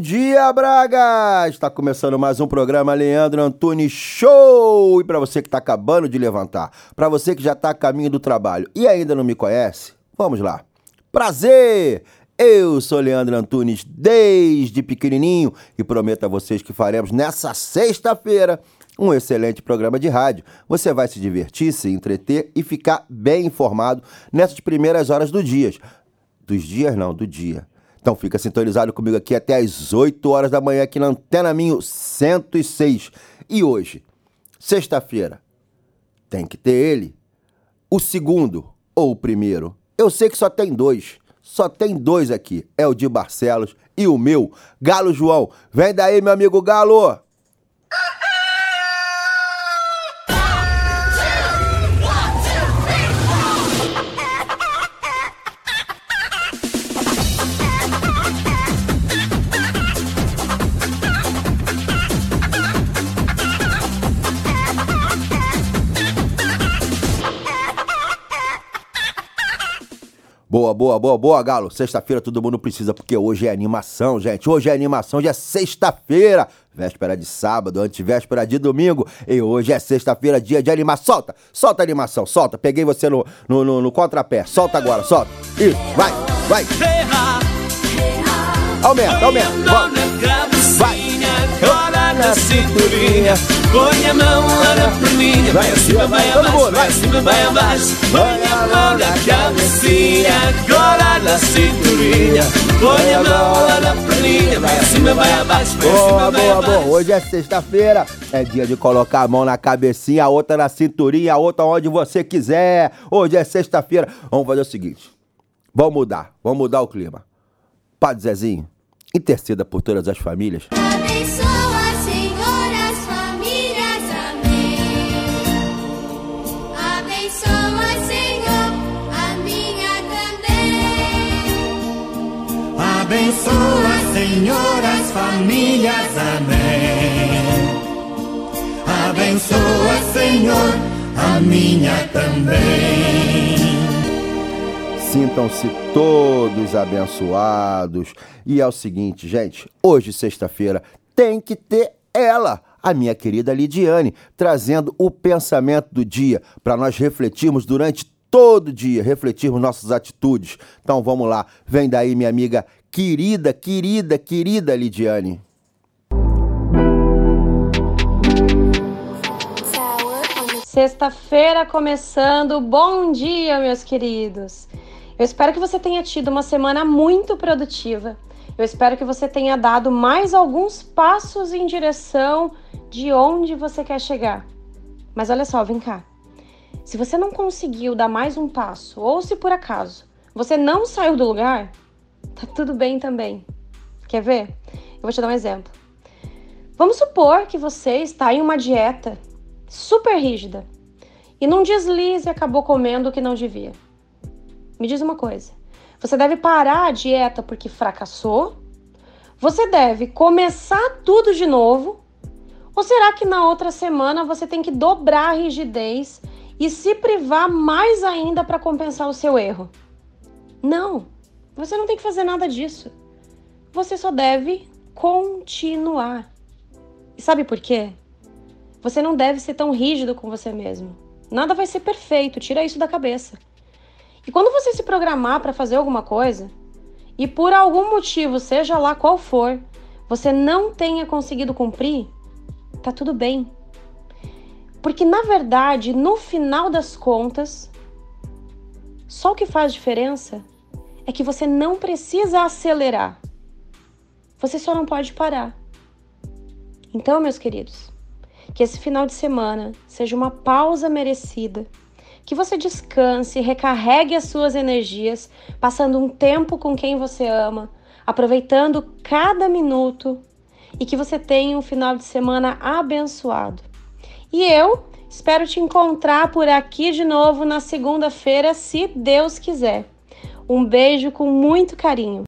dia, Braga! Está começando mais um programa Leandro Antunes Show! E para você que está acabando de levantar, para você que já está a caminho do trabalho e ainda não me conhece, vamos lá. Prazer! Eu sou Leandro Antunes desde pequenininho e prometo a vocês que faremos nessa sexta-feira um excelente programa de rádio. Você vai se divertir, se entreter e ficar bem informado nessas primeiras horas do dia. Dos dias não, do dia. Então fica sintonizado comigo aqui até às 8 horas da manhã aqui na Antena Minho 106. E hoje, sexta-feira, tem que ter ele, o segundo ou o primeiro. Eu sei que só tem dois. Só tem dois aqui. É o de Barcelos e o meu, Galo João. Vem daí, meu amigo Galo! Boa, boa, boa, boa, Galo. Sexta-feira todo mundo precisa, porque hoje é animação, gente. Hoje é animação, hoje é sexta-feira. Véspera de sábado, antivéspera de domingo. E hoje é sexta-feira, dia de animação. Solta, solta a animação, solta. Peguei você no, no, no, no contrapé. Solta agora, solta. Isso, vai, vai. Aumenta, aumenta. Vamos. Vai. Na cinturinha Põe a mão lá na perninha Vai acima, vai abaixo, vai acima, vai abaixo Põe a mão na cabecinha Agora na cinturinha Põe a mão lá na perninha Vai acima, vai abaixo, vai Boa, acima, vai boa, boa. abaixo Hoje é sexta-feira. É dia de colocar a mão na cabecinha, a outra na cinturinha, a outra onde você quiser. Hoje é sexta-feira. Vamos fazer o seguinte. Vamos mudar. Vamos mudar o clima. Padre Zezinho, interceda por todas as famílias. Abençoa, Abençoa, Senhor, as famílias, amém. Abençoa, Senhor, a minha também. Sintam-se todos abençoados. E é o seguinte, gente, hoje, sexta-feira, tem que ter ela, a minha querida Lidiane, trazendo o pensamento do dia para nós refletirmos durante todo dia, refletirmos nossas atitudes. Então vamos lá, vem daí, minha amiga querida, querida, querida Lidiane. Sexta-feira começando. Bom dia, meus queridos. Eu espero que você tenha tido uma semana muito produtiva. Eu espero que você tenha dado mais alguns passos em direção de onde você quer chegar. Mas olha só, vem cá. Se você não conseguiu dar mais um passo, ou se por acaso você não saiu do lugar, tá tudo bem também. Quer ver? Eu vou te dar um exemplo. Vamos supor que você está em uma dieta super rígida e num deslize acabou comendo o que não devia. Me diz uma coisa: você deve parar a dieta porque fracassou? Você deve começar tudo de novo? Ou será que na outra semana você tem que dobrar a rigidez e se privar mais ainda para compensar o seu erro? Não, você não tem que fazer nada disso. Você só deve continuar. E sabe por quê? Você não deve ser tão rígido com você mesmo. Nada vai ser perfeito, tira isso da cabeça. E quando você se programar para fazer alguma coisa, e por algum motivo, seja lá qual for, você não tenha conseguido cumprir, tá tudo bem. Porque na verdade, no final das contas, só o que faz diferença é que você não precisa acelerar. Você só não pode parar. Então, meus queridos, que esse final de semana seja uma pausa merecida, que você descanse, recarregue as suas energias, passando um tempo com quem você ama, aproveitando cada minuto e que você tenha um final de semana abençoado. E eu espero te encontrar por aqui de novo na segunda-feira, se Deus quiser. Um beijo com muito carinho.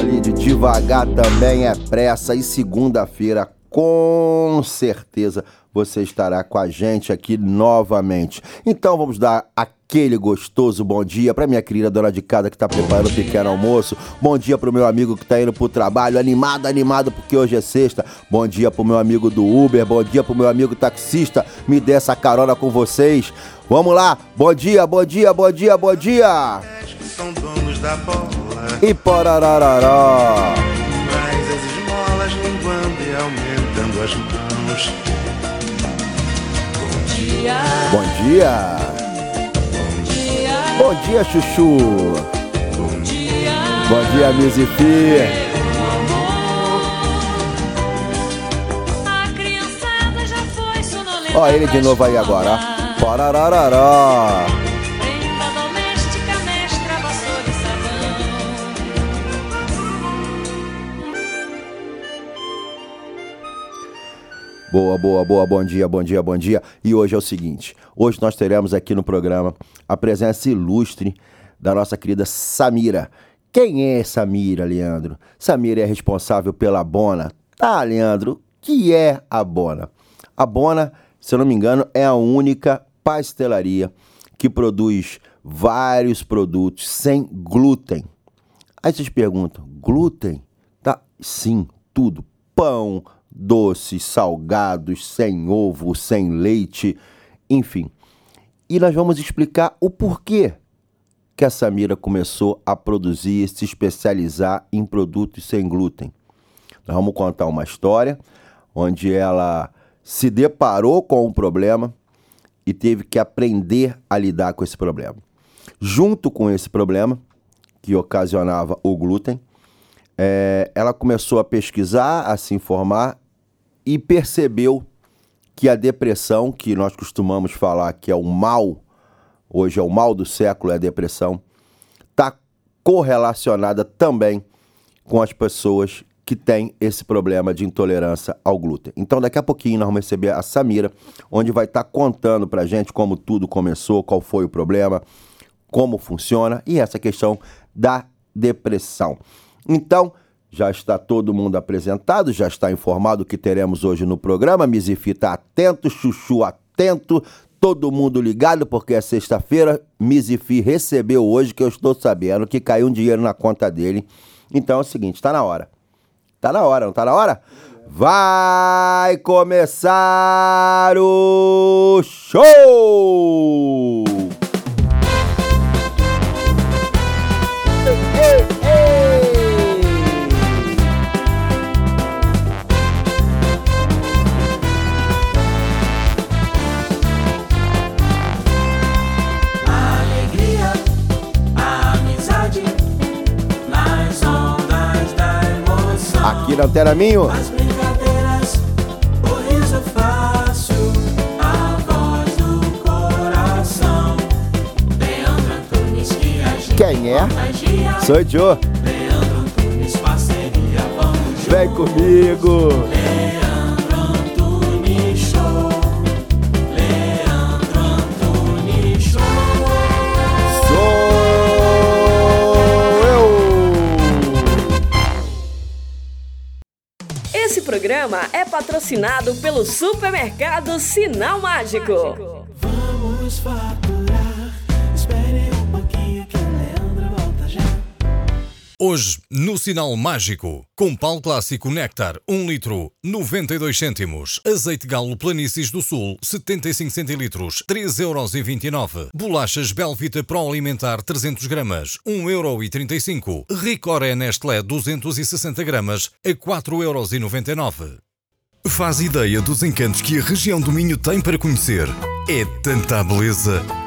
Ali de devagar também é pressa e segunda-feira com certeza você estará com a gente aqui novamente. Então vamos dar aquele gostoso bom dia para minha querida dona de casa que está preparando o pequeno almoço. Bom dia para o meu amigo que está indo para o trabalho, animado, animado porque hoje é sexta. Bom dia para o meu amigo do Uber, bom dia para o meu amigo taxista. Me dê essa carona com vocês. Vamos lá, bom dia, bom dia, bom dia, bom dia. são donos da bola. E porararará. Mas as esmolas linguando e aumentando as mãos. Bom dia. Bom dia, Chuchu. Bom dia, Mizifi. A criançada já foi sonolenta. Ó ele de novo aí agora, ó. Boa, boa, boa, bom dia, bom dia, bom dia. E hoje é o seguinte: hoje nós teremos aqui no programa a presença ilustre da nossa querida Samira. Quem é Samira, Leandro? Samira é responsável pela Bona. Tá, Leandro, que é a Bona? A Bona, se eu não me engano, é a única pastelaria que produz vários produtos sem glúten. Aí vocês perguntam, glúten? Tá, sim, tudo. Pão, doces, salgados, sem ovo, sem leite, enfim. E nós vamos explicar o porquê que a Samira começou a produzir e se especializar em produtos sem glúten. Nós vamos contar uma história onde ela se deparou com um problema e teve que aprender a lidar com esse problema. Junto com esse problema, que ocasionava o glúten, é, ela começou a pesquisar, a se informar e percebeu que a depressão, que nós costumamos falar que é o mal, hoje é o mal do século, é a depressão, está correlacionada também com as pessoas que têm esse problema de intolerância ao glúten. Então, daqui a pouquinho nós vamos receber a Samira, onde vai estar contando pra gente como tudo começou, qual foi o problema, como funciona e essa questão da depressão. Então, já está todo mundo apresentado, já está informado o que teremos hoje no programa. Mizifi está atento, Chuchu atento, todo mundo ligado, porque é sexta-feira. Mizifi recebeu hoje, que eu estou sabendo, que caiu um dinheiro na conta dele. Então é o seguinte, está na hora. Tá na hora, não tá na hora? Vai começar o show! Aqui na Antena Minho, As brincadeiras, o riso fácil, a voz do coração. Leandro Antunes que agita quem é? Sou eu. Leandro Antunes, parceria, vamos. Vem comigo! Programa é patrocinado pelo supermercado Sinal Mágico. Vamos Hoje, no Sinal Mágico, com pau clássico Néctar, 1 litro, 92 cêntimos. Azeite galo Planícies do Sul, 75 centilitros, 3,29 euros. Bolachas Belvita Pro Alimentar, 300 gramas, 1,35 euro. Ricoré Nestlé, 260 gramas, a 4,99 euros. Faz ideia dos encantos que a região do Minho tem para conhecer. É tanta beleza!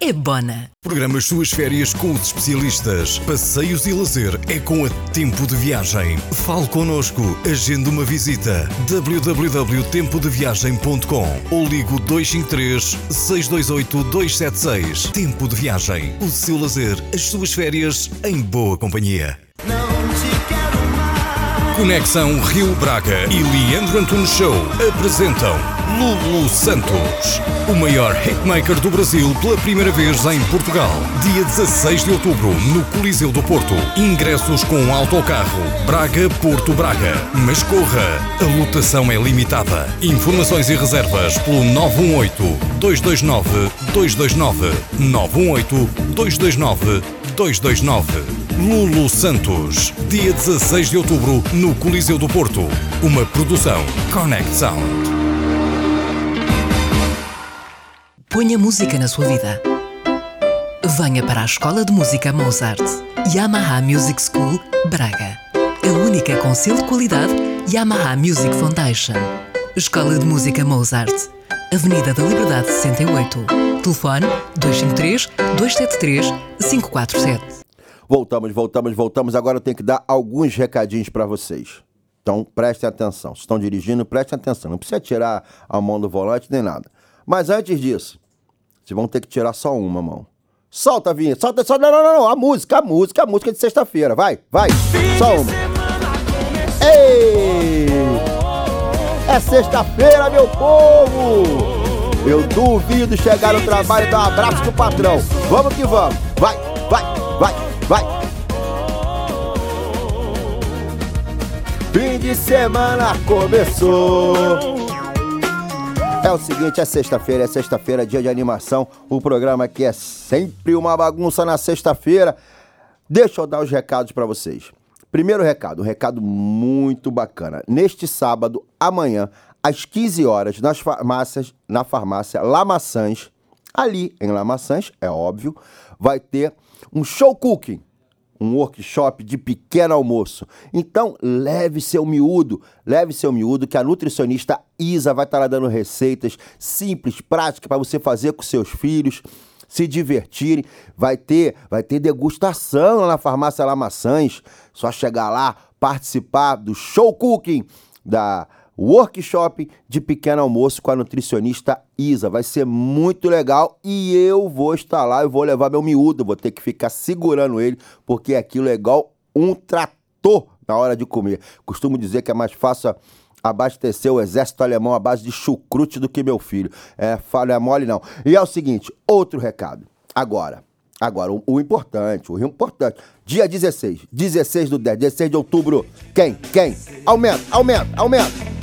é Bona. Programa as suas férias com os especialistas. Passeios e lazer é com a Tempo de Viagem. Fale connosco. Agende uma visita. www.tempodeviagem.com ou ligo 253 628 276. Tempo de Viagem. O seu lazer, as suas férias em boa companhia. Conexão Rio Braga e Leandro Antunes Show apresentam Lulu Santos, o maior hitmaker do Brasil pela primeira vez em Portugal. Dia 16 de outubro, no Coliseu do Porto. Ingressos com autocarro Braga-Porto Braga. Mas corra, a lotação é limitada. Informações e reservas pelo 918-229-229. 918-229-229. Lulu Santos, dia 16 de outubro, no Coliseu do Porto. Uma produção Connect Sound. Ponha música na sua vida. Venha para a Escola de Música Mozart, Yamaha Music School, Braga. A única com selo de qualidade Yamaha Music Foundation. Escola de Música Mozart, Avenida da Liberdade 68. Telefone 253 273 547. Voltamos, voltamos, voltamos. Agora eu tenho que dar alguns recadinhos para vocês. Então prestem atenção. Se estão dirigindo, prestem atenção. Não precisa tirar a mão do volante nem nada. Mas antes disso, vocês vão ter que tirar só uma mão. Solta a vinheta, solta, solta, não, não, não, a música, a música, a música de sexta-feira. Vai, vai, só uma. Ei! É sexta-feira, meu povo! Eu duvido chegar no trabalho e dar um abraço pro patrão. Vamos que vamos. Vai, vai, vai, vai. Fim de semana começou. É o seguinte, é sexta-feira, é sexta-feira, dia de animação. O programa aqui é sempre uma bagunça na sexta-feira. Deixa eu dar os recados para vocês. Primeiro recado, um recado muito bacana. Neste sábado, amanhã, às 15 horas, nas farmácias, na farmácia Lamaçãs, ali em Lamaçãs, é óbvio, vai ter um show cooking um workshop de pequeno almoço. Então, leve seu miúdo, leve seu miúdo que a nutricionista Isa vai estar lá dando receitas simples, práticas para você fazer com seus filhos, se divertirem. Vai ter, vai ter degustação lá na farmácia Lamaçãs. Só chegar lá, participar do show cooking da workshop de pequeno almoço com a nutricionista Isa. Vai ser muito legal e eu vou estar lá, eu vou levar meu miúdo, vou ter que ficar segurando ele, porque aquilo é igual um trator na hora de comer. Costumo dizer que é mais fácil abastecer o exército alemão à base de chucrute do que meu filho. É, não é mole não. E é o seguinte, outro recado. Agora, agora, o, o importante, o importante. Dia 16, 16 do 10, 16 de outubro. Quem? Quem? Aumenta, aumenta, aumenta.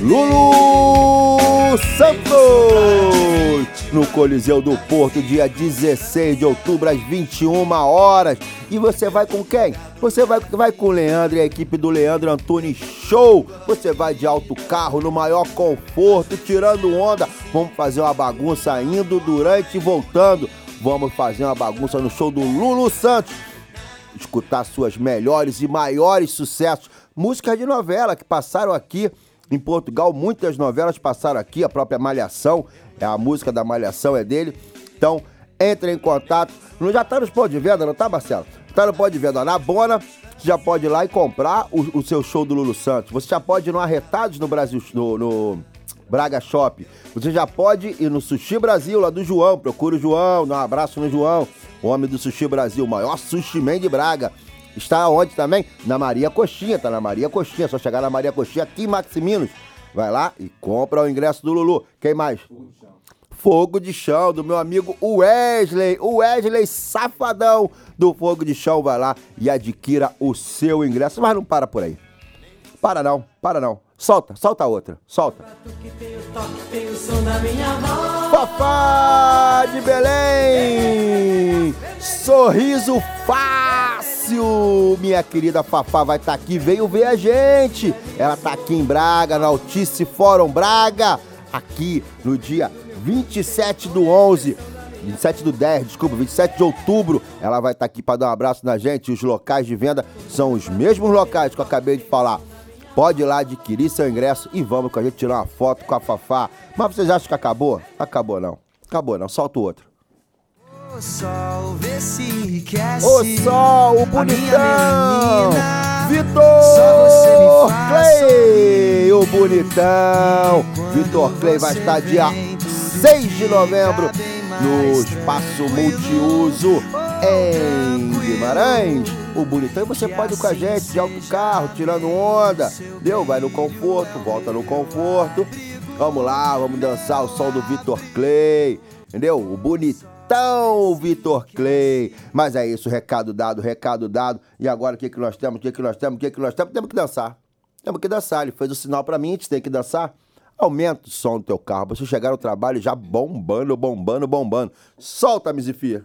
Lulu Santos! No Coliseu do Porto, dia 16 de outubro, às 21 horas. E você vai com quem? Você vai, vai com o Leandro e a equipe do Leandro Antunes Show. Você vai de alto carro, no maior conforto, tirando onda. Vamos fazer uma bagunça indo, durante e voltando. Vamos fazer uma bagunça no show do Lulu Santos. Escutar suas melhores e maiores sucessos. Músicas de novela que passaram aqui em Portugal. Muitas novelas passaram aqui. A própria Malhação, é a música da Malhação é dele. Então, entre em contato. Já tá nos pontos de venda, não tá, Marcelo? Tá no ponto de venda. Na Bona, você já pode ir lá e comprar o, o seu show do Lulu Santos. Você já pode ir no Arretados no Brasil, no, no Braga Shop. Você já pode ir no Sushi Brasil, lá do João. Procura o João, dá um abraço no João. O homem do Sushi Brasil, o maior sushi man de Braga. Está onde também? Na Maria Coxinha, tá na Maria Coxinha. Só chegar na Maria Coxinha aqui em Maximinos. Vai lá e compra o ingresso do Lulu. Quem mais? Fogo de Chão, do meu amigo Wesley. Wesley Safadão do Fogo de Chão. Vai lá e adquira o seu ingresso. Mas não para por aí. Para não, para não. Solta, solta a outra. Solta. Fafá de Belém! Sorriso fácil! Minha querida Fafá vai estar aqui, veio ver a gente. Ela tá aqui em Braga, no Altice Fórum Braga, aqui no dia 27 do 11. 27 do 10, desculpa, 27 de outubro, ela vai estar aqui para dar um abraço na gente. Os locais de venda são os mesmos locais que eu acabei de falar. Pode ir lá adquirir seu ingresso e vamos com a gente tirar uma foto com a Fafá. Mas vocês acham que acabou? Acabou não. Acabou não. Solta o outro. O sol vê se enriquece. O sol, o bonitão! Vitor Clay! O bonitão! Vitor Clay vai estar dia 6 de novembro no Espaço Multiuso em Guimarães. O bonitão, e você pode ir com a gente de alto carro, tirando onda. Deu? Vai no conforto, volta no conforto. Vamos lá, vamos dançar o som do Vitor Clay. Entendeu? O bonitão Vitor Clay. Mas é isso, recado dado, recado dado. E agora o que, que nós temos? O que, que nós temos? O que, que nós temos? Temos que dançar. Temos que dançar. Ele fez o sinal pra mim, a gente tem que dançar. Aumenta o som do teu carro. Você chegar no trabalho já bombando, bombando, bombando. Solta, Mizifia.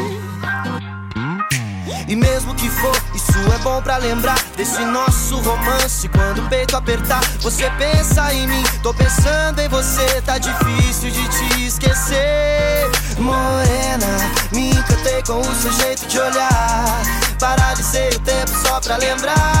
E mesmo que for, isso é bom pra lembrar desse nosso romance. Quando o peito apertar, você pensa em mim. Tô pensando em você, tá difícil de te esquecer. Morena, me encantei com o seu jeito de olhar. Paralisei o tempo só pra lembrar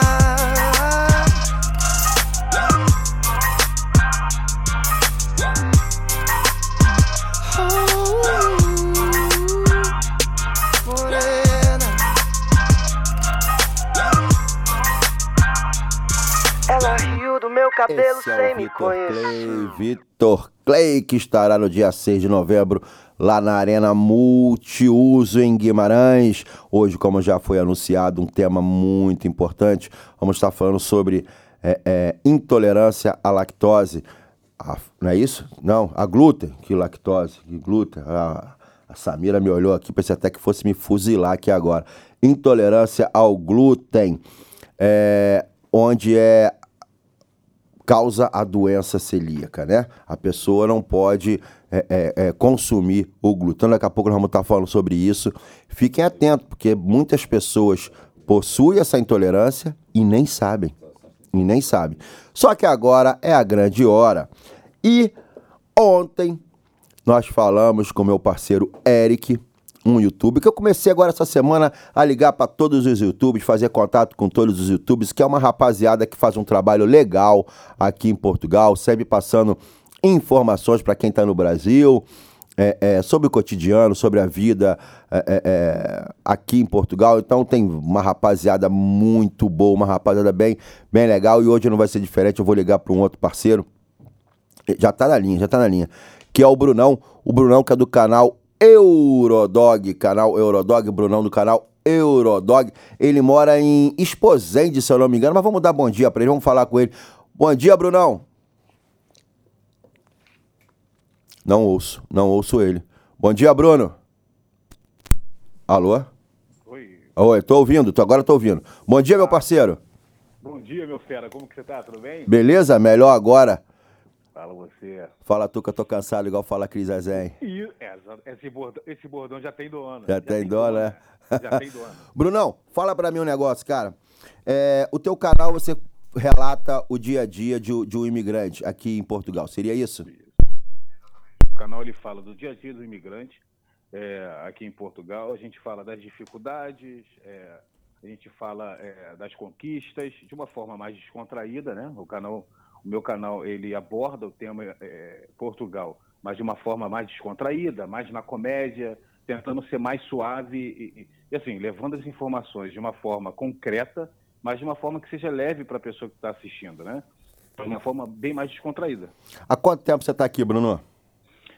Do meu cabelo Esse é sem o me Vitor conhecer. Clay, Vitor Clay, que estará no dia 6 de novembro lá na Arena Multiuso em Guimarães. Hoje, como já foi anunciado, um tema muito importante. Vamos estar falando sobre é, é, intolerância à lactose. a- não é isso? Não, a glúten, que lactose, que glúten. A, a Samira me olhou aqui, pensei até que fosse me fuzilar aqui agora. Intolerância ao glúten, é, onde é causa a doença celíaca, né? A pessoa não pode é, é, é, consumir o glúten. Então, daqui a pouco nós vamos estar falando sobre isso. Fiquem atentos, porque muitas pessoas possuem essa intolerância e nem sabem. E nem sabem. Só que agora é a grande hora. E ontem nós falamos com meu parceiro Eric, um YouTube, que eu comecei agora essa semana a ligar para todos os YouTubes, fazer contato com todos os YouTubes, que é uma rapaziada que faz um trabalho legal aqui em Portugal, sempre passando informações para quem está no Brasil, é, é, sobre o cotidiano, sobre a vida é, é, é, aqui em Portugal. Então tem uma rapaziada muito boa, uma rapaziada bem, bem legal. E hoje não vai ser diferente, eu vou ligar para um outro parceiro. Já tá na linha, já tá na linha. Que é o Brunão. O Brunão que é do canal Eurodog. Canal Eurodog, Brunão do canal Eurodog. Ele mora em Esposende, se eu não me engano. Mas vamos dar bom dia pra ele, vamos falar com ele. Bom dia, Brunão. Não ouço, não ouço ele. Bom dia, Bruno. Alô? Oi. Oi, tô ouvindo, tô, agora tô ouvindo. Bom dia, meu parceiro. Bom dia, meu fera. Como que você tá? Tudo bem? Beleza? Melhor agora. Fala você. Fala tu que eu tô cansado, igual fala Cris Azen. E é, esse, bordão, esse bordão já tem do ano. Já, tem dó, né? Já tem do ano. Brunão, fala pra mim um negócio, cara. É, o teu canal, você relata o dia a dia de, de um imigrante aqui em Portugal, seria isso? O canal ele fala do dia a dia do imigrante é, aqui em Portugal. A gente fala das dificuldades, é, a gente fala é, das conquistas de uma forma mais descontraída, né? O canal, o meu canal ele aborda o tema é, Portugal, mas de uma forma mais descontraída, mais na comédia, tentando ser mais suave e, e, assim levando as informações de uma forma concreta, mas de uma forma que seja leve para a pessoa que está assistindo, né? De uma forma bem mais descontraída. Há quanto tempo você tá aqui, Bruno?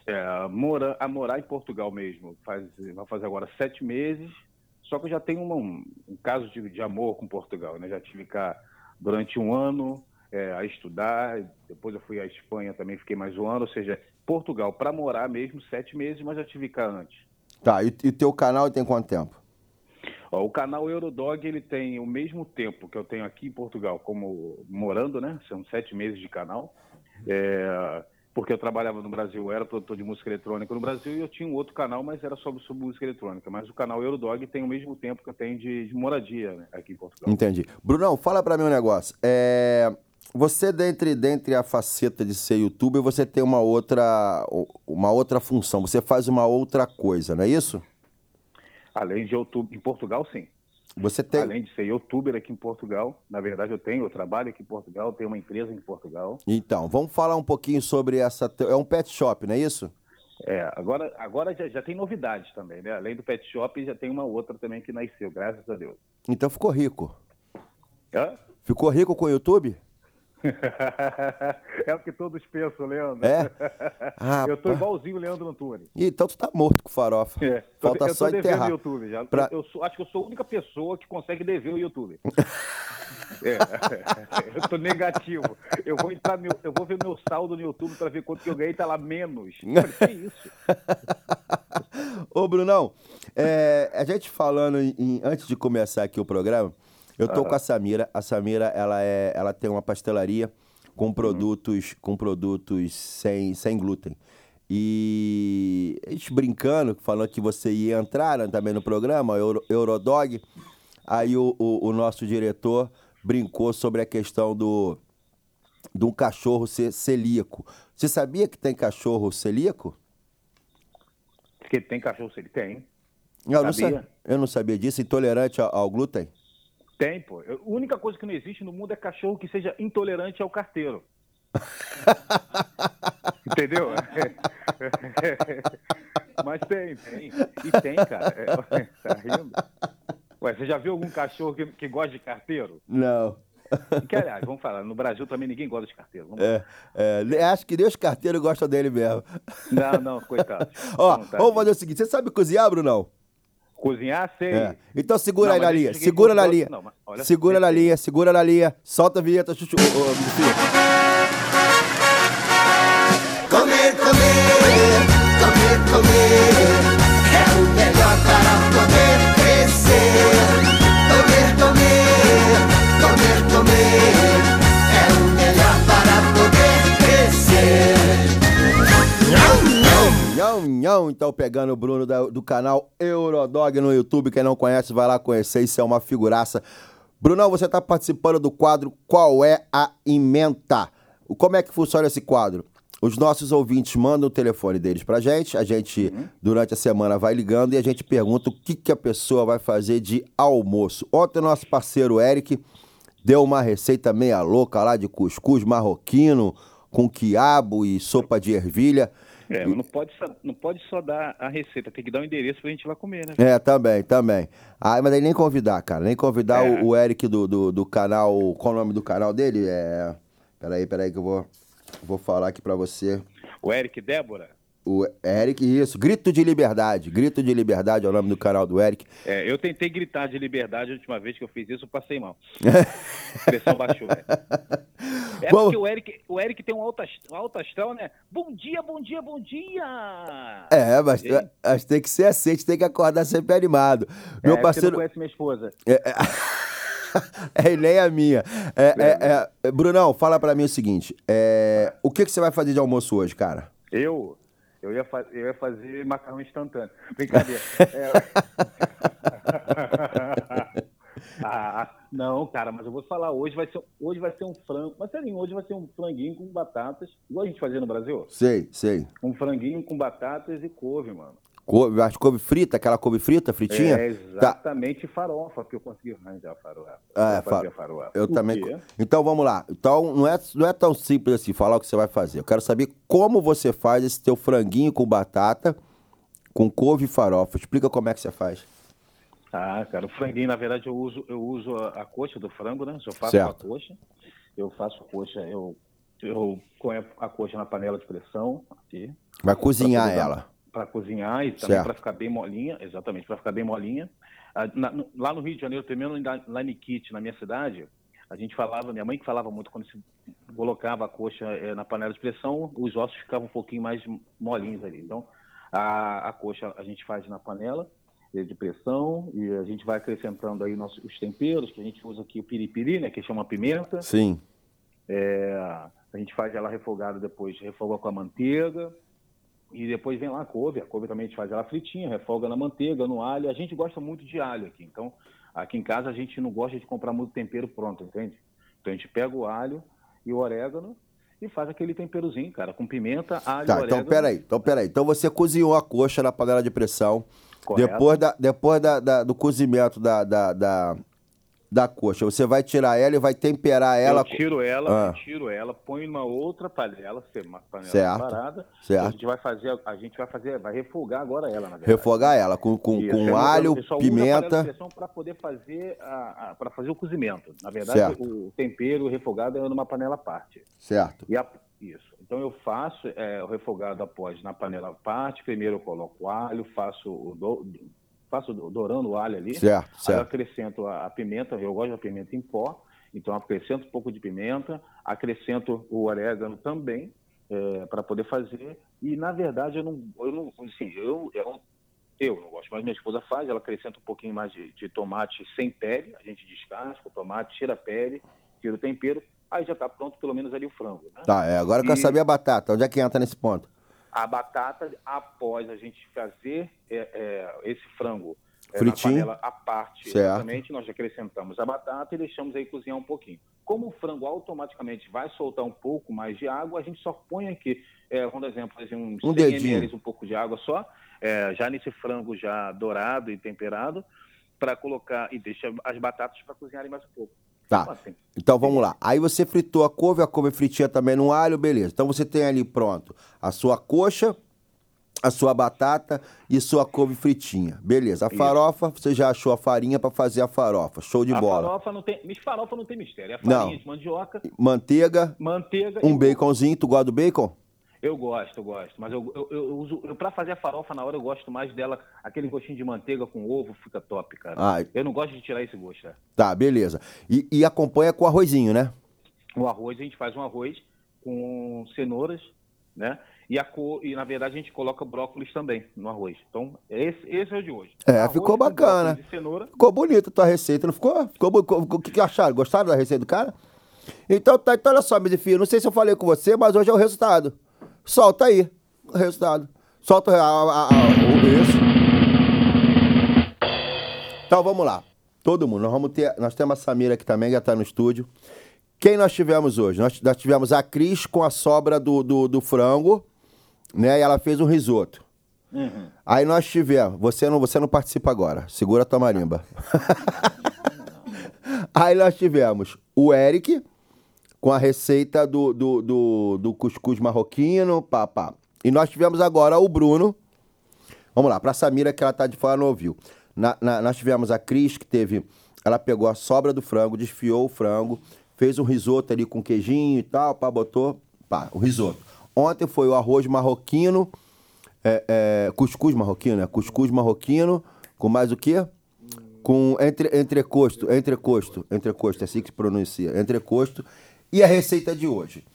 É, mora, a morar em Portugal mesmo, faz, vai fazer agora sete meses, só que eu já tenho uma- um, um caso de, de amor com Portugal, né? Já tive cá durante um ano é, a estudar, depois eu fui à Espanha também, fiquei mais um ano, ou seja, Portugal para morar mesmo, sete meses, mas já tive cá antes. Tá, e, e teu canal tem quanto tempo? Ó, o canal Eurodog ele tem o mesmo tempo que eu tenho aqui em Portugal, como morando, né? São sete meses de canal. É, porque eu trabalhava no Brasil, era produtor de música eletrônica no Brasil e eu tinha um outro canal, mas era sobre, sobre música eletrônica. Mas o canal Eurodog tem o mesmo tempo que eu tenho de, de moradia né, aqui em Portugal. Entendi. Brunão, fala pra mim um negócio. É, você, dentre, dentre a faceta de ser youtuber, você tem uma outra, uma outra função. Você faz uma outra coisa, não é isso? Além de YouTube, em Portugal, sim. Você tem. Além de ser youtuber aqui em Portugal, na verdade eu tenho, eu trabalho aqui em Portugal, tenho uma empresa em Portugal. Então, vamos falar um pouquinho sobre essa. É um pet shop, não é isso? É, agora, agora já, já tem novidades também, né? Além do pet shop, já tem uma outra também que nasceu, graças a Deus. Então ficou rico. Hã? Ficou rico com o YouTube? é o que todos pensam, Leandro. É? eu tô Rapaz. igualzinho o Leandro Antunes. Então tu tá morto com farofa. É, Falta eu, eu só tô devendo enterrar. o YouTube já. Pra- Eu, eu sou- acho que eu sou a única pessoa que consegue dever o YouTube. É, eu tô negativo. Eu vou entrar meu, eu vou ver meu saldo no YouTube para ver quanto que eu ganhei, tá lá menos. Que isso? Ô, Brunão, é, a gente falando em- antes de começar aqui o programa, eu tô com a Samira. A Samira, ela, é, ela tem uma pastelaria com produtos, com produtos sem, sem glúten. E a gente brincando, falando que você ia entrar né, também no programa, Euro, Eurodog. Aí o, o, o nosso diretor brincou sobre a questão do de um cachorro ser celíaco. Você sabia que tem cachorro celíaco? Que tem cachorro, ele tem. Eu não, Sabia? sa- eu não sabia disso. Intolerante ao, ao glúten? Tem, pô. A única coisa que não existe no mundo é cachorro que seja intolerante ao carteiro. Entendeu? Mas tem, tem. E tem, cara. É, tá rindo? Ué, você já viu algum cachorro que, que gosta de carteiro? Não. Que, aliás, vamos falar, no Brasil também ninguém gosta de carteiro. É, é, acho que nem os carteiros gostam dele mesmo. Não, não, coitado. Ó, Não, tá. vamos fazer o seguinte: você sabe cozinhar, Brunão? Cozinhar, sei. É. Então segura Não, aí cheguei segura olha- segura na linha, segura na linha. Solta a vinheta, chuchu. Ô, ô, Nhão, então pegando o Bruno da- do canal Eurodog no YouTube. Quem não conhece, vai lá conhecer. Isso é uma figuraça. Brunão, você está participando do quadro Qual é a Ementa? O- Como é que funciona esse quadro? Os nossos ouvintes mandam o telefone deles pra gente, a gente, durante a semana, vai ligando e a gente pergunta o que, que a pessoa vai fazer de almoço. Ontem, nosso parceiro Eric deu uma receita meia louca lá de cuscuz marroquino com quiabo e sopa de ervilha. É, mas não pode, só, não pode só dar a receita, tem que dar o endereço pra gente ir lá comer, né? É, também, também. Ah, mas aí nem convidar, cara. Nem convidar É. o, o Eric do, do, do canal. Qual o nome do canal dele? É. Peraí, peraí, que eu vou, vou falar aqui pra você. O Eric Débora, O Eric, isso. Grito de Liberdade. Grito de Liberdade é o nome do canal do Eric. é, eu tentei gritar de liberdade a última vez que eu fiz isso, eu passei mal. A pressão baixou. né? É Bom. porque o Eric, o Eric tem um alto, alto astral, né? Bom dia, bom dia, bom dia! É, mas, mas tem que ser assim, a gente tem que acordar sempre animado. Meu é, Você parceiro. não conhece minha esposa. É, é, é, nem a minha. É, é, é, Brunão, fala pra mim o seguinte: é, o que, que você vai fazer de almoço hoje, cara? Eu, eu ia, eu ia fazer macarrão instantâneo. Brincadeira. É... ah, não, cara, mas eu vou falar, hoje vai ser, hoje vai ser um frango. Mas sério, hoje vai ser um franguinho com batatas, igual a gente fazia no Brasil. Sei, sei. Um franguinho com batatas e couve, mano. Couve, acho couve frita, aquela couve frita, fritinha? É Tá. exatamente farofa, que eu consegui arranjar farofa. Ah, é, eu fazia fa- farofa. Eu Por também. quê? Então vamos lá. Então não é, não é tão simples assim falar o que você vai fazer. Eu quero saber como você faz esse teu franguinho com batata, com couve e farofa. Explica como é que você faz. Ah, cara, o franguinho, na verdade, eu uso, eu uso a, a coxa do frango, né? Eu faço Certo. a coxa, eu faço coxa, eu, eu ponho a coxa na panela de pressão aqui. Vai cozinhar ela. Pra cozinhar e também para ficar bem molinha, exatamente, para ficar bem molinha. Ah, na- no- lá no Rio de Janeiro, primeiro lá em- lá em Nikit, na minha cidade, a gente falava, minha mãe que falava muito quando se colocava a coxa eh, na panela de pressão, os ossos ficavam um pouquinho mais molinhos ali. Então, a, a coxa a gente faz na panela eh, de pressão e a gente vai acrescentando aí nossos, os temperos, que a gente usa aqui o piripiri, né, que chama pimenta. Sim. É, a gente faz ela refogada depois, refoga com a manteiga. E depois vem lá a couve. A couve também a gente faz ela fritinha, refoga na manteiga, no alho. A gente gosta muito de alho aqui. Então, aqui em casa a gente não gosta de comprar muito tempero pronto, entende? Então a gente pega o alho e o orégano e faz aquele temperozinho, cara, com pimenta, alho, Tá, orégano. então peraí, então peraí. Então você cozinhou a coxa na panela de pressão. Correto. Depois, da, depois da, da- do cozimento da, da, da, da coxa, você vai tirar ela e vai temperar ela. Eu tiro ela, Ah. eu tiro ela, ponho numa outra panela, uma panela Certo, separada. certo. A gente vai fazer, a gente vai fazer, vai refogar agora ela, na verdade. Refogar ela com, com, Isso, com eu- alho, eu pimenta. para poder fazer a, para fazer o cozimento. Na verdade, Certo. o tempero o refogado é numa panela à parte. Certo. E a- isso. Então eu faço é, o refogado após na panela à parte. Primeiro eu coloco o alho, faço o do, faço do- dourando o alho ali. Certo, Aí eu certo. acrescento a, a pimenta. Eu gosto da pimenta em pó. Então acrescento um pouco de pimenta, acrescento o orégano também para poder fazer. E na verdade eu não, eu não, assim, eu, eu eu não gosto, mas minha esposa faz, ela acrescenta um pouquinho mais de, de tomate sem pele, a gente descasca o tomate, tira a pele, tira o tempero, aí já está pronto pelo menos ali o frango. Né? Tá, é, agora eu quero saber a batata. Onde é que entra nesse ponto? A batata, após a gente fazer é, é, esse frango é, Fritinho. na panela à parte, Certo. exatamente, nós acrescentamos a batata e deixamos aí cozinhar um pouquinho. Como o frango automaticamente vai soltar um pouco mais de água, a gente só põe aqui, é, vamos dar exemplo, fazer uns Um 100 dedinho. ml, um pouco de água só, é, já nesse frango já dourado e temperado, para colocar e deixa as batatas para cozinharem mais um pouco. Tá. Então, assim, Então vamos lá. Aí você fritou a couve, a couve fritinha também no alho, beleza. Então você tem ali pronto a sua coxa, a sua batata e sua couve fritinha. Beleza. A Isso. farofa, você já achou a farinha pra fazer a farofa. Show de a bola. farofa não tem, farofa não tem mistério, é Não. farinha de mandioca, Manteiga, manteiga um baconzinho. Tu gosta do bacon? Eu gosto, eu gosto. Mas eu, eu, eu uso. Eu, pra fazer a farofa na hora, eu gosto mais dela. Aquele gostinho de manteiga com ovo fica top, cara. Ah. Eu não gosto de tirar esse gosto. né? Tá, beleza. E, e acompanha com arrozinho, né? O arroz, a gente faz um arroz com cenouras, né? E, a cor, e na verdade a gente coloca brócolis também no arroz. Então, esse, esse é o de hoje. É, Arroz ficou bacana. Ficou bonita a tua receita, não ficou? ficou O que, que acharam? Gostaram da receita do cara? Então, tá, então olha só, meus filhos, não sei se eu falei com você, mas hoje é o resultado. Solta aí o resultado. Solta a, a, a, o isso. Então vamos lá. Todo mundo. Nós, vamos ter, nós temos a Samira aqui também, que já tá no estúdio. Quem nós tivemos hoje? Nós, nós tivemos a Cris com a sobra do, do, do frango, né? E ela fez um risoto. Uhum. Aí nós tivemos. Você não, você não participa agora. Segura a tua marimba. Aí nós tivemos o Eric com a receita do, do, do, do cuscuz marroquino, pá, pá. E nós tivemos agora o Bruno. Vamos lá, pra Samira, que ela tá de fora, não ouviu. Na- na- nós tivemos a Cris, que teve. Ela pegou a sobra do frango, desfiou o frango, fez um risoto ali com queijinho e tal, pá, botou. Pá, o risoto. Ontem foi o arroz marroquino, é, é, cuscuz marroquino, né? Cuscuz marroquino, com mais o quê? Com entre, entrecosto, entrecosto, entrecosto, é assim que se pronuncia, entrecosto. E a receita de hoje.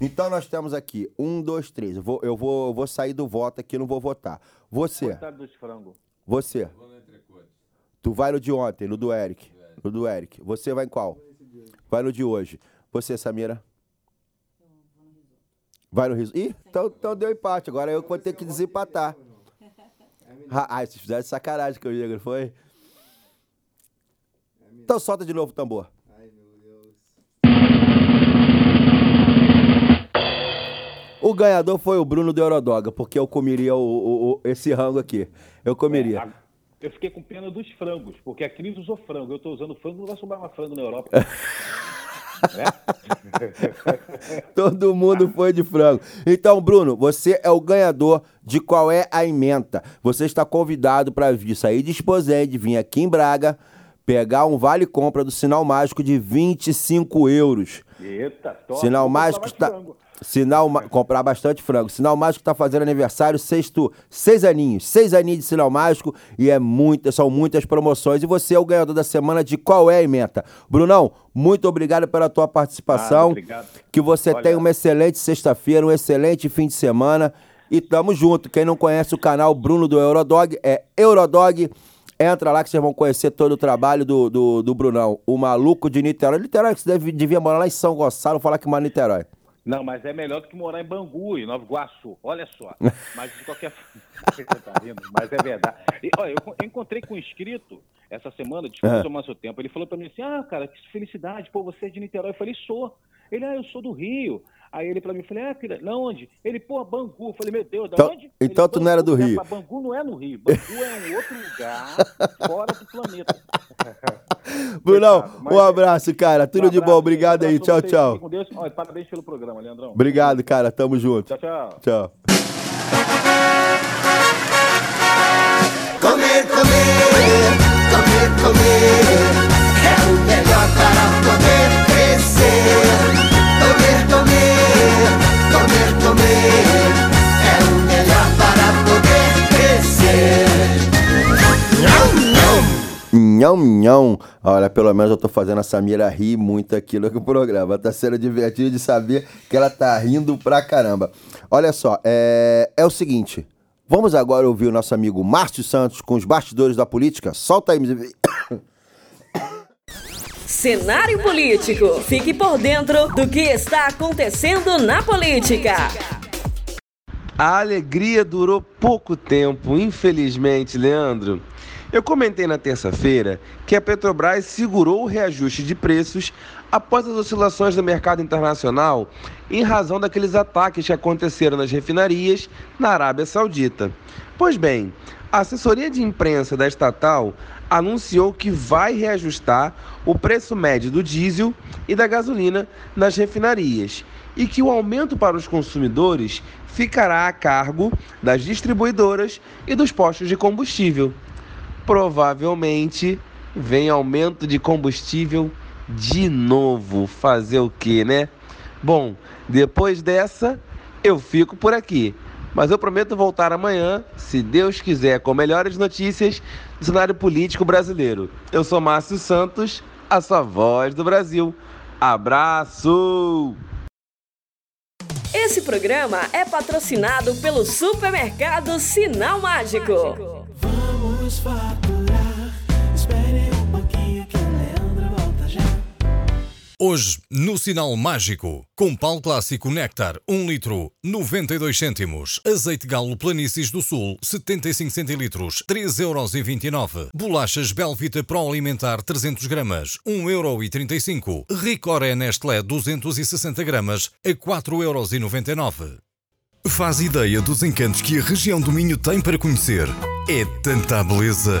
Então nós temos aqui, um, dois, três. Eu vou, eu vou, eu vou sair do voto aqui, não vou votar. Você, Coitado dos frangos. você. Tu vai no de ontem, no do Eric. No do Eric. Você vai em qual? Vai no de hoje. Você, Samira? Vai no riso. Ih, então, então deu empate. Agora eu que vou ter que desempatar. Ah, vocês fizeram de sacanagem comigo, não foi? Então solta de novo o tambor. O ganhador foi o Bruno do Eurodoga, porque eu comeria o, o- o- esse rango aqui. Eu comeria. É, a- Eu fiquei com pena dos frangos, porque a Cris usou frango. Eu tô usando frango, não vai sobrar mais frango na Europa. Né? Todo mundo foi de frango. Então, Bruno, você é o ganhador de qual é a emenda. Você está convidado para vir sair de Esposende, vir aqui em Braga, pegar um vale compra do Sinal Mágico de 25 euros. Eita, top. Sinal Mágico está. frango. Sinal comprar bastante frango. Sinal Mágico está fazendo aniversário sexto, seis aninhos, seis aninhos de Sinal Mágico e é muita, são muitas promoções. E você é o ganhador da semana de qual é a emenda? Brunão, muito obrigado pela tua participação. Nada, obrigado. Que você Olha- tenha uma excelente sexta-feira, um excelente fim de semana. E tamo junto. Quem não conhece o canal Bruno do Eurodog é Eurodog. Entra lá que vocês vão conhecer todo o trabalho do, do, do Brunão. O maluco de Niterói. Niterói, que você deve, devia morar lá em São Gonçalo, falar que mora em Niterói. Não, mas é melhor do que morar em Bangu, em Nova Iguaçu. Olha só. Mas de qualquer forma. Tá rindo, mas é verdade. E, olha, eu, encontrei com um inscrito essa semana, desculpa É. tomar seu tempo. Ele falou pra mim assim: ah, cara, que felicidade, pô, você é de Niterói. Eu falei, sou. Ele, ah, eu sou do Rio. Aí ele pra mim, eu falei, ah, filha, não, onde? Ele, pô, Bangu. Eu falei, meu Deus, da Então- onde? então Ele, tu não era do "Bangu." Rio. Falei, Bangu não é no Rio. Bangu é um outro lugar fora do planeta. Brunão, um abraço, cara. Tudo Um de abraço, bom. Obrigado aí. Tchau, vocês. tchau. Fiquem com Deus. Olha, parabéns pelo programa, Leandrão. Obrigado, cara. Tamo junto. Tchau, tchau. Tchau. Comer, comer, comer, comer é o melhor para poder crescer. Nhão, nhão. Olha, pelo menos eu tô fazendo a Samira rir muito aqui no programa. Tá sendo divertido de saber que ela tá rindo pra caramba. Olha só, é, é o seguinte. Vamos agora ouvir o nosso amigo Márcio Santos com os bastidores da política. Solta aí. Cenário político. Fique por dentro do que está acontecendo na política. A alegria durou pouco tempo, infelizmente, Leandro. Eu comentei na terça-feira que a Petrobras segurou o reajuste de preços após as oscilações do mercado internacional em razão daqueles ataques que aconteceram nas refinarias na Arábia Saudita. Pois bem, a assessoria de imprensa da estatal anunciou que vai reajustar o preço médio do diesel e da gasolina nas refinarias e que o aumento para os consumidores ficará a cargo das distribuidoras e dos postos de combustível. Provavelmente vem aumento de combustível de novo. Fazer o que, né? Bom, depois dessa, eu fico por aqui. Mas eu prometo voltar amanhã, se Deus quiser, com melhores notícias do cenário político brasileiro. Eu sou Márcio Santos, a sua voz do Brasil. Abraço! Esse programa é patrocinado pelo supermercado Sinal Mágico. Vamos. Hoje, no Sinal Mágico, com pau clássico Néctar, 1 litro, 92 cêntimos. Azeite galo Planícies do Sul, 75 centilitros, 3,29 euros. Bolachas Belvita Pro Alimentar, 300 gramas, 1,35 euro. Ricoré Nestlé, 260 gramas, a 4,99 euros. Faz ideia dos encantos que a região do Minho tem para conhecer. É tanta beleza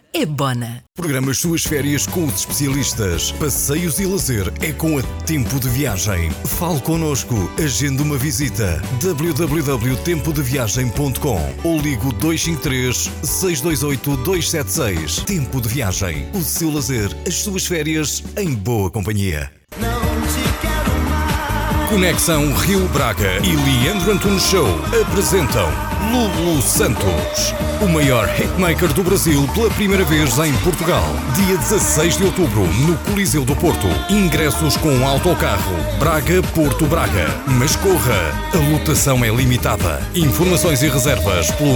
é Bona. Programa as suas férias com os especialistas. Passeios e lazer é com a Tempo de Viagem. Fale connosco. Agende uma visita. www.tempodeviagem.com ou ligo 253 628 276. Tempo de Viagem. O seu lazer, as suas férias em boa companhia. Conexão Rio Braga e Leandro Antunes Show apresentam Lulu Santos, o maior hitmaker do Brasil pela primeira vez em Portugal. Dia 16 de outubro, no Coliseu do Porto. Ingressos com autocarro Braga-Porto Braga. Mas corra, a lotação é limitada. Informações e reservas pelo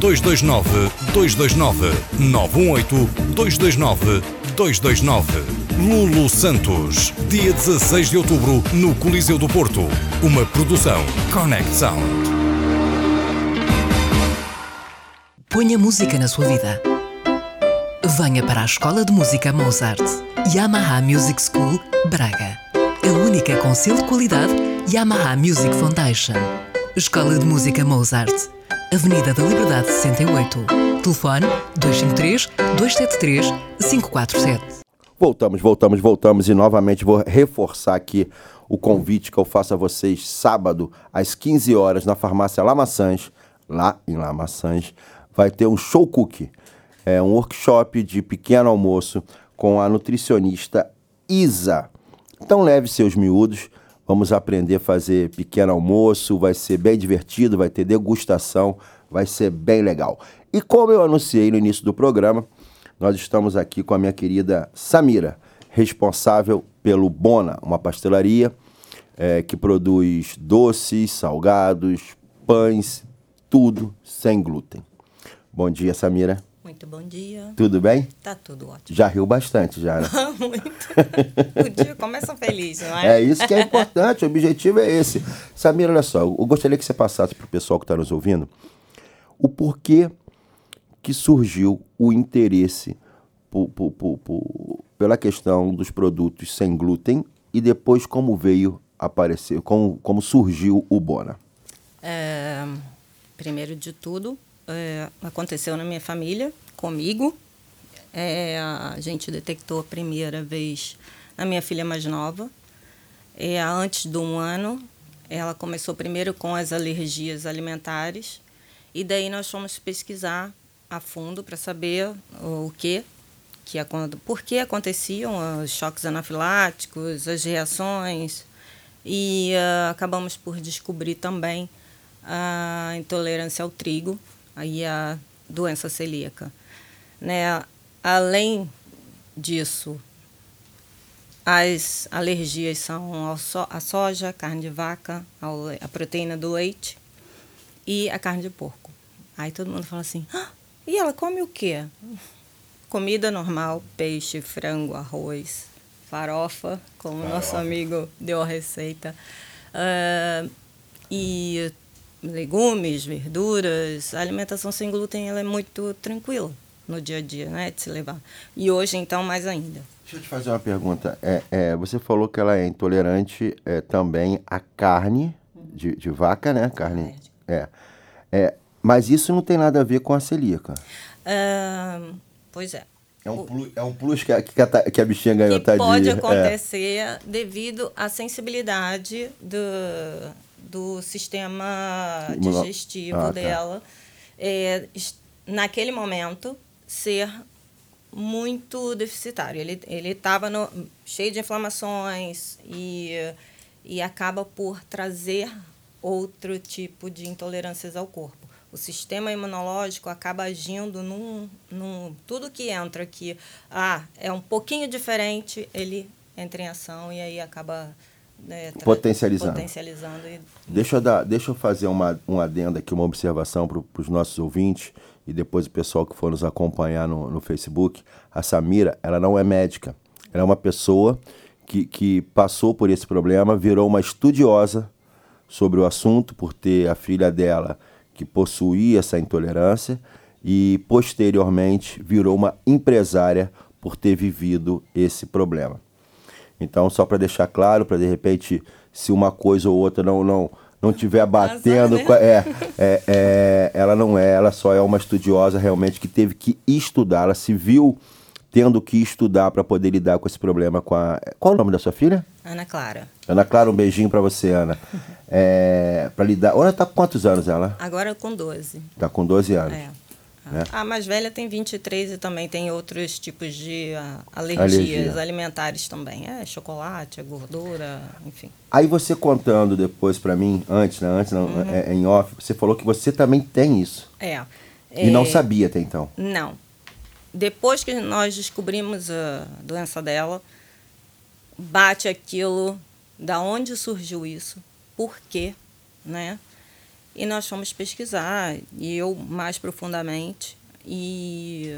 918-229-229. 918-229-229. Lulu Santos, dia 16 de outubro, no Coliseu do Porto. Uma produção Connect Sound. Ponha música na sua vida. Venha para a Escola de Música Mozart. Yamaha Music School, Braga. A única com selo de qualidade Yamaha Music Foundation. Escola de Música Mozart. Avenida da Liberdade 68. Telefone 253 273 547. Voltamos, voltamos, voltamos e novamente vou reforçar aqui o convite que eu faço a vocês sábado às 15 horas na farmácia Lamaçãs, lá em Lamaçãs, vai ter um show cook, é um workshop de pequeno almoço com a nutricionista Isa. Então leve seus miúdos, vamos aprender a fazer pequeno almoço, vai ser bem divertido, vai ter degustação, vai ser bem legal. E como eu anunciei no início do programa, nós estamos aqui com a minha querida Samira, responsável pelo Bona, uma pastelaria eh, que produz doces, salgados, pães, tudo sem glúten. Bom dia, Samira. Muito bom dia. Tudo bem? Tá tudo ótimo. Já riu bastante, já, né? Muito. o dia começa feliz, não é? É isso que é importante, o objetivo é esse. Samira, olha só, eu gostaria que você passasse para o pessoal que está nos ouvindo o porquê que surgiu o interesse por- por- por- pela questão dos produtos sem glúten e depois como veio aparecer, como, como surgiu o Bona. É, primeiro de tudo, é, aconteceu na minha família, comigo. É, a gente detectou a primeira vez na minha filha mais nova. É, antes de um ano, ela começou primeiro com as alergias alimentares. E daí nós fomos pesquisar a fundo para saber o que, que por que aconteciam os choques anafiláticos, as reações. E ah, acabamos por descobrir também a intolerância ao trigo e a doença celíaca. Né? Além disso, as alergias são so a soja, carne de vaca, a proteína do leite. e a carne de porco. Aí todo mundo fala assim: "Ah, e ela come o quê? Comida normal, peixe, frango, arroz, farofa, como o nosso Farofa. amigo deu a receita. Ah, e legumes, verduras. A alimentação sem glúten ela é muito tranquila no dia a dia, né? De se levar. E hoje, então, mais ainda. Deixa eu te fazer uma pergunta. É, é, você falou que ela é intolerante é, também à carne de, de vaca, né? Carne. É. é. Mas isso não tem nada a ver com a celíaca. Ah, pois é. É um plus, é um plus que, a, que, a, que a bichinha ganhou, tadinha. Pode É. acontecer devido à sensibilidade do, do sistema digestivo Ah, tá. dela. É, naquele momento, ser muito deficitário. Ele ele estava cheio de inflamações e, e acaba por trazer outro tipo de intolerâncias ao corpo. O sistema imunológico acaba agindo num, num tudo que entra aqui, ah, é um pouquinho diferente, ele entra em ação e aí acaba né, Potencializando. potencializando e Deixa eu, dar, deixa eu fazer uma, um adendo aqui, uma observação para os nossos ouvintes e depois o pessoal que for nos acompanhar no, no Facebook. A Samira, ela não é médica. Ela é uma pessoa que, que passou por esse problema, virou uma estudiosa sobre o assunto por ter a filha dela que possuía essa intolerância e posteriormente virou uma empresária por ter vivido esse problema. Então, só para deixar claro, para de repente, se uma coisa ou outra não não não tiver batendo, né? com a- é, é, é, ela não é, ela só é uma estudiosa realmente que teve que estudar, ela se viu tendo que estudar para poder lidar com esse problema com a Qual o nome da sua filha? Ana Clara. Ana Clara, um beijinho para você, Ana. É, para lidar. Ela tá com quantos anos ela? Agora com 12. Tá com 12 anos. É. né? A mais velha tem 23 e também tem outros tipos de ah, alergias Alergia. alimentares também. É chocolate, é gordura, enfim. Aí você contando depois para mim, antes, né, antes não, Uhum. é, é em off, você falou que você também tem isso. É. E não É, sabia até então. Não. Depois que nós descobrimos a doença dela, bate aquilo, da onde surgiu isso, por quê, né? E nós fomos pesquisar, e eu mais profundamente, e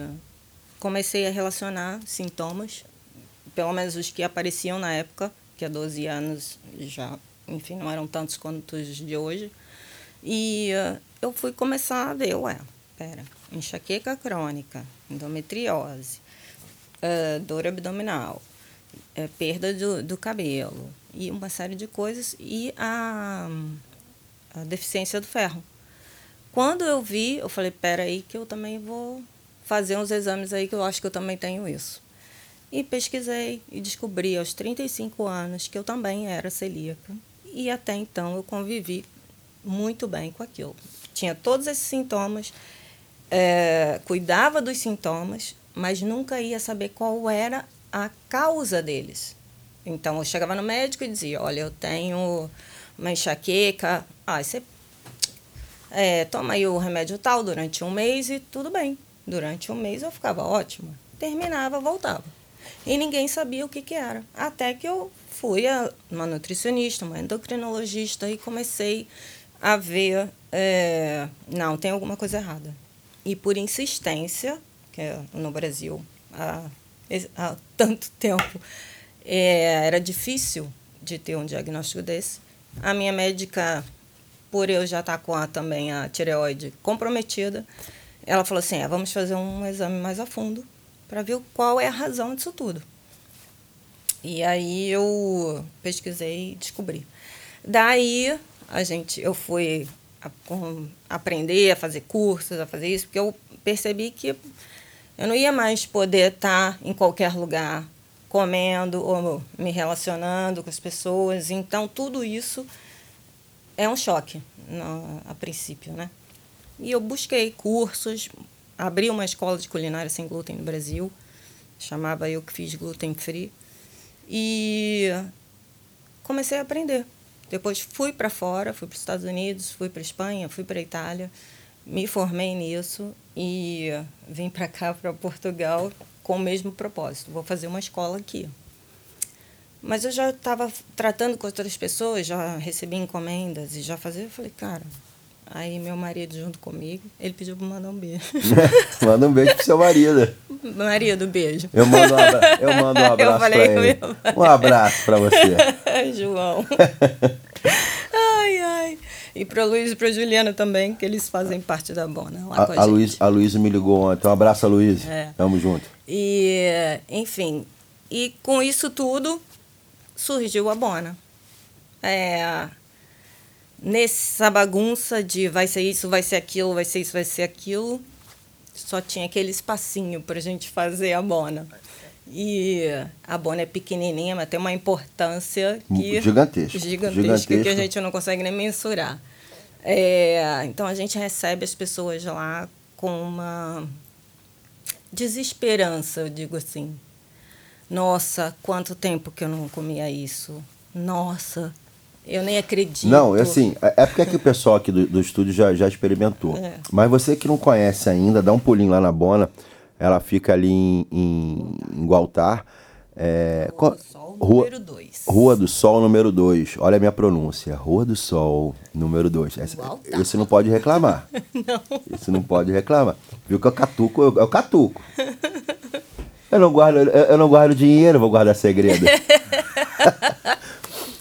comecei a relacionar sintomas, pelo menos os que apareciam na época, que há 12 anos já, enfim, não eram tantos quanto os de hoje. E eh, eu fui começar a ver, ué, pera, enxaqueca crônica, endometriose, eh, dor abdominal, eh, perda do, do cabelo e uma série de coisas e a, a deficiência do ferro. Quando eu vi, eu falei, pera aí que eu também vou fazer uns exames aí que eu acho que eu também tenho isso. E pesquisei e descobri aos 35 anos que eu também era celíaca. E até então eu convivi muito bem com aquilo. Tinha todos esses sintomas, eh, cuidava dos sintomas, mas nunca ia saber qual era a causa deles. Então eu chegava no médico e dizia: Olha, eu tenho uma enxaqueca. Ah, você é, toma aí o remédio tal durante um mês e tudo bem. Durante um mês eu ficava ótima. Terminava, voltava. E ninguém sabia o que, que era. Até que eu fui a uma nutricionista, uma endocrinologista e comecei a ver, é, não, tem alguma coisa errada. E por insistência, que é no Brasil há, há tanto tempo, é, era difícil de ter um diagnóstico desse. A minha médica, por eu já estar com a, também a tireoide comprometida, ela falou assim: é, vamos fazer um exame mais a fundo para ver qual é a razão disso tudo. E aí eu pesquisei e descobri. Daí a gente, eu fui a, aprender a fazer cursos, a fazer isso, porque eu percebi que eu não ia mais poder estar em qualquer lugar comendo ou me relacionando com as pessoas. Então tudo isso é um choque no, a princípio, né? E eu busquei cursos, abri uma escola de culinária sem glúten no Brasil, chamava eu que fiz glúten free, e comecei a aprender. Depois fui para fora, fui para os Estados Unidos, fui para Espanha, fui para Itália, me formei nisso e vim para cá, para Portugal, com o mesmo propósito. Vou fazer uma escola aqui. Mas eu já estava tratando com outras pessoas, já recebi encomendas e já fazia. Eu falei, cara, Aí meu marido junto comigo, ele pediu pra mandar um beijo. Manda um beijo pro seu marido. marido, beijo. Eu mando um abra- eu mando um abraço Eu falei pra ele. meu- Um abraço pra você. João. ai, ai. E pro Luiz e pra Juliana também, que eles fazem parte da Bona lá com a, A, a, gente. Luiz, a Luísa me ligou ontem. Um abraço, Luiz. É. Tamo junto. E, enfim, e com isso tudo surgiu a Bona. É, nessa bagunça de vai ser isso, vai ser aquilo, vai ser isso, vai ser aquilo, só tinha aquele espacinho para a gente fazer a Bona. E a Bona é pequenininha, mas tem uma importância que Gigantesca. gigantesca, Gigantesca. que a gente não consegue nem mensurar. É, então a gente recebe as pessoas lá com uma desesperança, eu digo assim. Nossa, quanto tempo que eu não comia isso. Nossa, eu nem acredito. Não, é assim, é é porque aqui o pessoal aqui do, do estúdio já, já experimentou. É. Mas você que não conhece ainda, dá um pulinho lá na Bona. Ela fica ali em, em, em Gualtar. É, qual- Rua, número 2. Rua do Sol, número 2. Olha a minha pronúncia. Rua do Sol, número 2. Esse não pode reclamar. Não. Esse não pode reclamar. Viu que eu catuco, eu, eu catuco. Eu não guardo, eu, eu não guardo dinheiro, vou guardar segredo.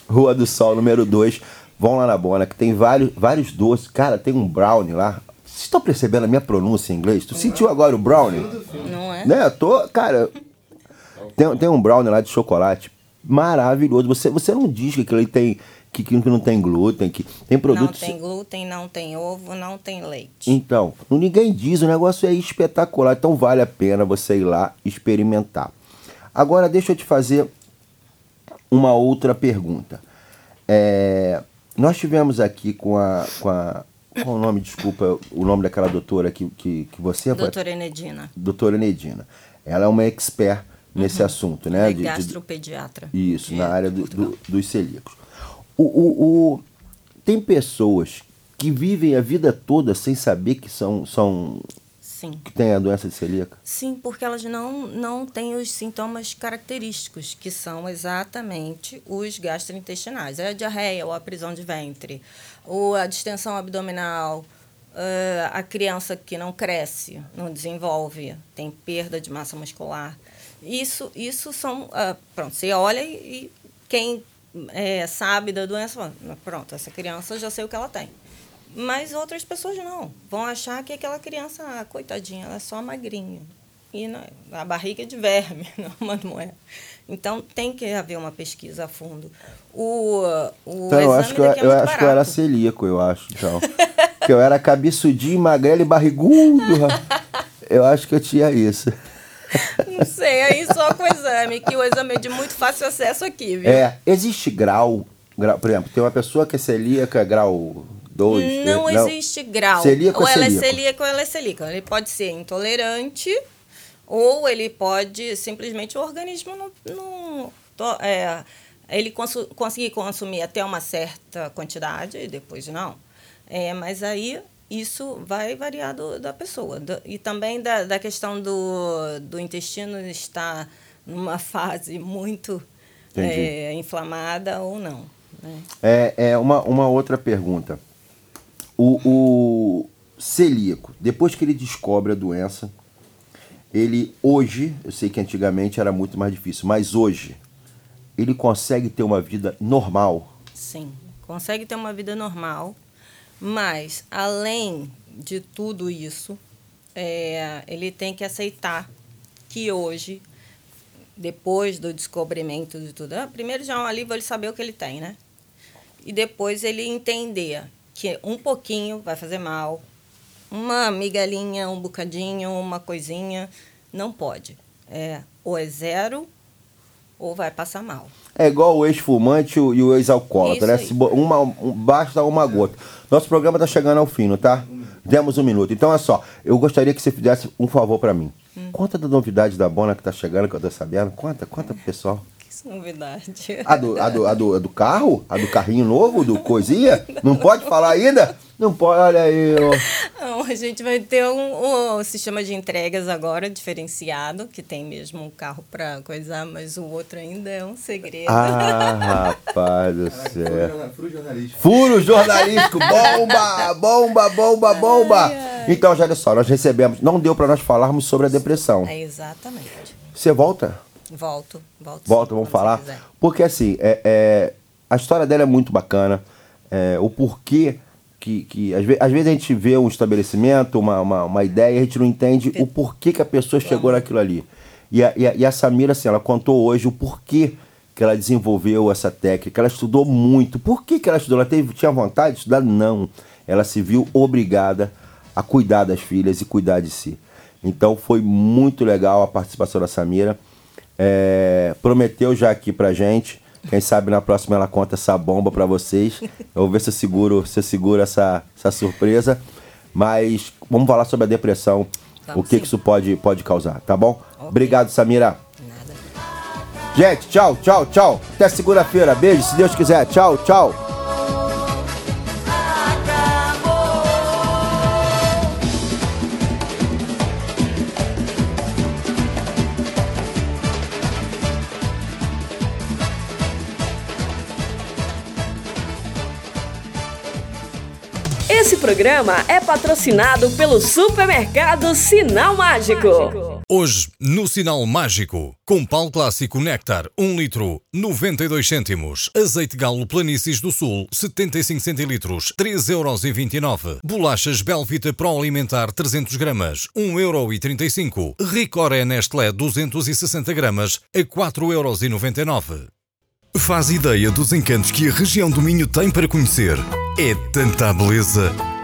Rua do Sol, número 2. Vão lá na Bona, que tem vários, vários doces. Cara, tem um brownie lá. Vocês estão percebendo a minha pronúncia em inglês? Tu sentiu agora o brownie? Não é? Né? Eu tô, cara. Tem, tem um brownie lá de chocolate maravilhoso. Você, você não diz que aquilo ali tem. Que, que não tem glúten, que tem Não produtos. tem glúten, não tem ovo, não tem leite. Então, ninguém diz, o negócio é espetacular, então vale a pena você ir lá experimentar. Agora, deixa eu te fazer uma outra pergunta. É, nós tivemos aqui com a, com a. Qual o nome, desculpa, o nome daquela doutora que, que, que você? Doutora Enedina. Doutora Nedina. Ela é uma expert nesse assunto, né? É de- de- gastropediatra. isso, na área do- do- dos celíacos. O, o- o- tem pessoas que vivem a vida toda sem saber que são, são Sim. que têm a doença de celíaca. Sim, porque elas não, não têm os sintomas característicos, que são exatamente os gastrointestinais. É a diarreia, ou a prisão de ventre, ou a distensão abdominal, a criança que não cresce, não desenvolve, tem perda de massa muscular. Isso, isso são. pronto, você olha e, quem eh, sabe da doença, pronto, essa criança já sei o que ela tem. Mas outras pessoas não. Vão achar que aquela criança, ah, coitadinha, ela é só magrinha. E não, a barriga é de verme, não, mas não é. Então tem que haver uma pesquisa a fundo. O, o Então, eu acho que eu, é eu acho que eu era celíaco, eu acho, então. que eu era cabeçudinho, magrelo e barrigudo. eu acho que eu tinha isso. Não sei, aí só com o exame, que o exame é de muito fácil acesso aqui, viu? É, existe grau, grau, por exemplo, tem uma pessoa que é celíaca, grau 2. Não existe grau. Celíaco ou é ela celíaco. é celíaca ou ela é celíaca. Ele pode ser intolerante ou ele pode simplesmente o organismo não, não é, ele consu- conseguir consumir até uma certa quantidade e depois não. É, mas aí isso vai variar do- da pessoa. Do- e também da, da questão do, do intestino estar numa fase muito é, inflamada ou não. né? É, é uma, uma outra pergunta. O, o celíaco, depois que ele descobre a doença, ele hoje, eu sei que antigamente era muito mais difícil, mas hoje, ele consegue ter uma vida normal. Sim, consegue ter uma vida normal, mas além de tudo isso, é, ele tem que aceitar que hoje, depois do descobrimento de tudo, ah, primeiro já é um alívio ele saber o que ele tem, né? E depois ele entender que um pouquinho vai fazer mal, uma migalhinha, um bocadinho, uma coisinha, não pode. É, ou é zero ou vai passar mal. É igual o ex-fumante e o- ex-alcoólatra, né? uma, um- basta uma gota. Nosso programa tá chegando ao fim, não tá? Demos um minuto. Então, olha só, eu gostaria que você fizesse um favor pra mim. Hum. Conta da novidade da Bona que tá chegando, que eu tô sabendo. Conta, conta pro pessoal. Novidade. A do, a, do, a, do, a do carro? A do carrinho novo? Do coisinha? Não pode falar ainda? Não pode, olha aí. ó. Não, a gente vai ter um, um sistema de entregas agora diferenciado, que tem mesmo um carro para coisar, mas o outro ainda é um segredo. Ah, rapaz do céu. Furo jornalístico. Furo jornalístico. Bomba, bomba, bomba, bomba. Então, já olha só, nós recebemos. Não deu pra nós falarmos sobre a depressão. É exatamente. Você volta? Volto, volto. Volta, vamos falar. Porque assim, é, é, a história dela é muito bacana. É, o porquê que. que às, ve às vezes a gente vê um estabelecimento, uma, uma, uma ideia, e a gente não entende o porquê que a pessoa chegou naquilo ali. E a, e a, e a Samira, assim, ela contou hoje o porquê que ela desenvolveu essa técnica. Ela estudou muito. Por que, que ela estudou? Ela teve, tinha vontade de estudar? Não. Ela se viu obrigada a cuidar das filhas e cuidar de si. Então foi muito legal a participação da Samira. É, prometeu já aqui pra gente. Quem sabe na próxima ela conta essa bomba pra vocês. Eu vou ver se eu seguro, se eu seguro essa, essa surpresa. Mas vamos falar sobre a depressão, o que, que isso pode, pode causar, tá bom? Obrigado, Samira. Gente, tchau, tchau, tchau. Até segunda-feira. Beijo, se Deus quiser. Tchau, tchau. Programa é patrocinado pelo supermercado Sinal Mágico. Hoje, no Sinal Mágico, com pau clássico Néctar, 1 litro, 92 cêntimos. Azeite galo Planícies do Sul, 75 centilitros, 3,29 euros. Bolachas Belvita Pro Alimentar, 300 gramas, 1,35 euro. Ricoré Nestlé, 260 gramas, a 4,99 euros. Faz ideia dos encantos que a região do Minho tem para conhecer. É tanta beleza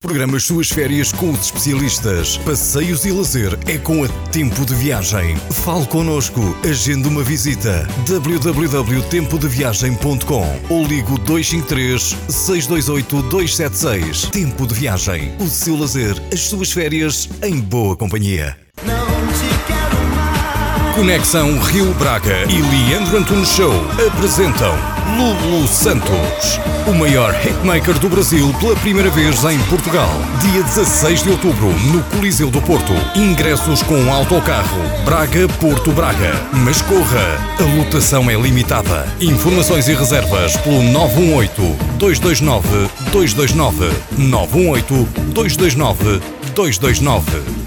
Programa as suas férias com os especialistas. Passeios e lazer é com a Tempo de Viagem. Fale connosco, agende uma visita. www.tempodeviagem.com ou ligo 253 628 276. Tempo de Viagem. O seu lazer, as suas férias em boa companhia. Conexão Rio Braga e Leandro Antunes Show apresentam Lulu Santos, o maior hitmaker do Brasil pela primeira vez em Portugal. Dia 16 de outubro, no Coliseu do Porto. Ingressos com autocarro Braga-Porto Braga. Mas corra, a lotação é limitada. Informações e reservas pelo 918-229-229. 918-229-229.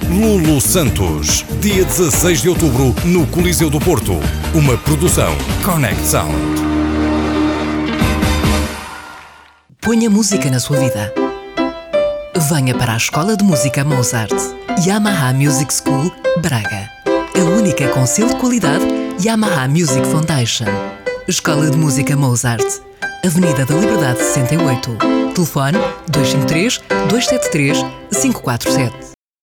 Lulu Santos, dia 16 de outubro, no Coliseu do Porto. Uma produção Connect Sound. Ponha música na sua vida. Venha para a Escola de Música Mozart. Yamaha Music School, Braga. A única com selo de qualidade Yamaha Music Foundation. Escola de Música Mozart. Avenida da Liberdade 68. Telefone 253 273 547.